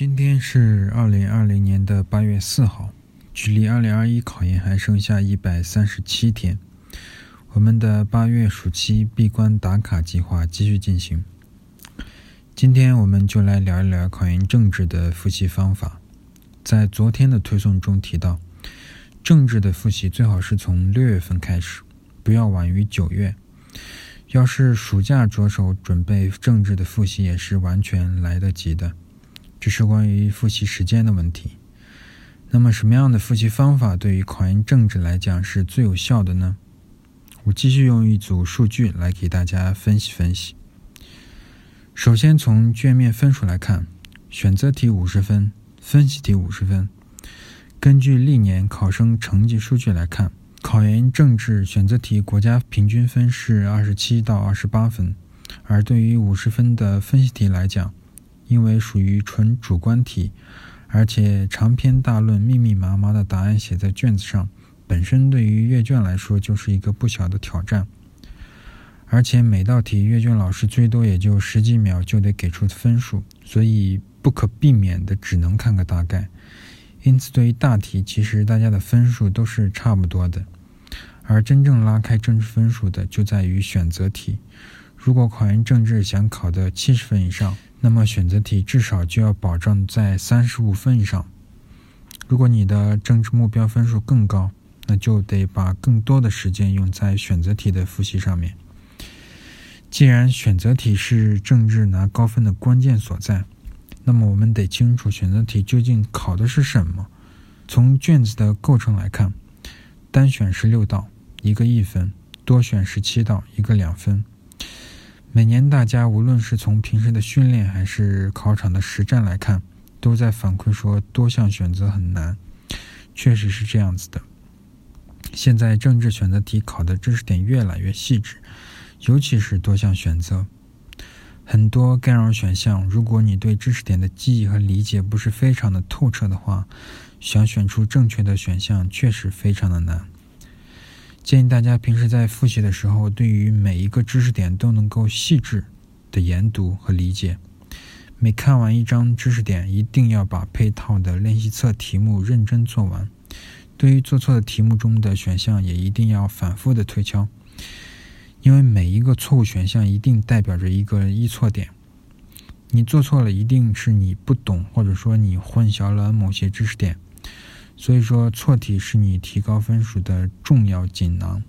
今天是二零二零年的八月四号，距离二零二一考研还剩下一百三十七天。我们的八月暑期闭关打卡计划继续进行。今天我们就来聊一聊考研政治的复习方法。在昨天的推送中提到，政治的复习最好是从六月份开始，不要晚于九月。要是暑假着手准备政治的复习，也是完全来得及的。这是关于复习时间的问题。那么，什么样的复习方法对于考研政治来讲是最有效的呢？我继续用一组数据来给大家分析分析。首先，从卷面分数来看，选择题五十分，分析题五十分。根据历年考生成绩数据来看，考研政治选择题国家平均分是二十七到二十八分，而对于五十分的分析题来讲，因为属于纯主观题，而且长篇大论、密密麻麻的答案写在卷子上，本身对于阅卷来说就是一个不小的挑战。而且每道题阅卷老师最多也就十几秒就得给出分数，所以不可避免的只能看个大概。因此，对于大题，其实大家的分数都是差不多的。而真正拉开政治分数的，就在于选择题。如果考研政治想考的七十分以上，那么选择题至少就要保证在三十五分以上。如果你的政治目标分数更高，那就得把更多的时间用在选择题的复习上面。既然选择题是政治拿高分的关键所在，那么我们得清楚选择题究竟考的是什么。从卷子的构成来看，单选十六道，一个一分；多选十七道，一个两分。每年大家无论是从平时的训练还是考场的实战来看，都在反馈说多项选择很难，确实是这样子的。现在政治选择题考的知识点越来越细致，尤其是多项选择，很多干扰选项，如果你对知识点的记忆和理解不是非常的透彻的话，想选出正确的选项确实非常的难。建议大家平时在复习的时候，对于每一个知识点都能够细致的研读和理解。每看完一张知识点，一定要把配套的练习册题目认真做完。对于做错的题目中的选项，也一定要反复的推敲，因为每一个错误选项一定代表着一个易错点。你做错了，一定是你不懂，或者说你混淆了某些知识点。所以说，错题是你提高分数的重要锦囊。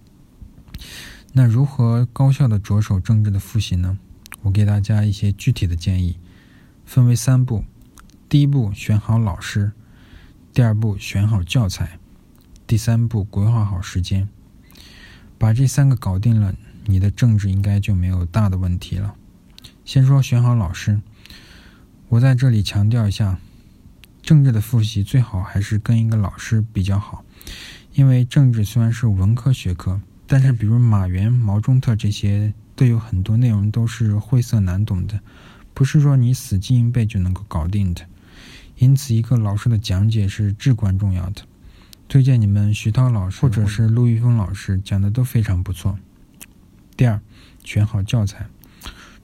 那如何高效的着手政治的复习呢？我给大家一些具体的建议，分为三步：第一步，选好老师；第二步，选好教材；第三步，规划好时间。把这三个搞定了，你的政治应该就没有大的问题了。先说选好老师，我在这里强调一下。政治的复习最好还是跟一个老师比较好，因为政治虽然是文科学科，但是比如马原、毛中特这些都有很多内容都是晦涩难懂的，不是说你死记硬背就能够搞定的。因此，一个老师的讲解是至关重要的。推荐你们徐涛老师或者是陆玉峰老师讲的都非常不错。第二，选好教材，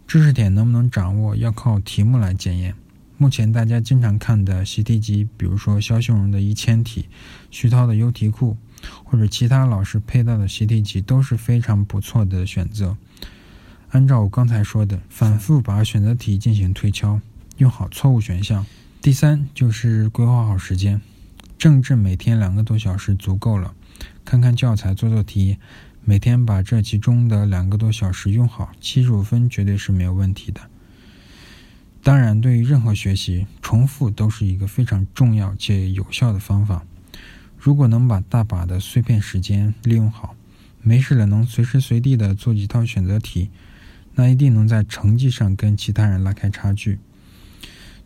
知识点能不能掌握要靠题目来检验。目前大家经常看的习题集，比如说肖秀荣的一千题、徐涛的优题库，或者其他老师配到的习题集，都是非常不错的选择。按照我刚才说的，反复把选择题进行推敲，用好错误选项。第三就是规划好时间，政治每天两个多小时足够了，看看教材做做题，每天把这其中的两个多小时用好，七十五分绝对是没有问题的。当然，对于任何学习，重复都是一个非常重要且有效的方法。如果能把大把的碎片时间利用好，没事了能随时随地的做几套选择题，那一定能在成绩上跟其他人拉开差距。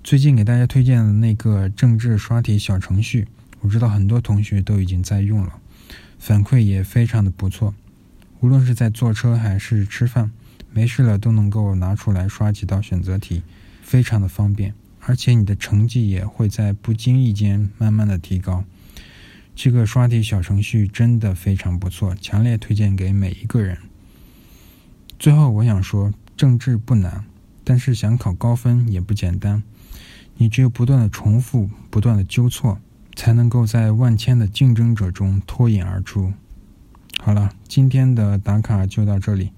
最近给大家推荐的那个政治刷题小程序，我知道很多同学都已经在用了，反馈也非常的不错。无论是在坐车还是吃饭，没事了都能够拿出来刷几道选择题。非常的方便，而且你的成绩也会在不经意间慢慢的提高。这个刷题小程序真的非常不错，强烈推荐给每一个人。最后我想说，政治不难，但是想考高分也不简单。你只有不断的重复，不断的纠错，才能够在万千的竞争者中脱颖而出。好了，今天的打卡就到这里，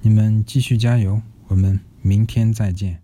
你们继续加油，我们明天再见。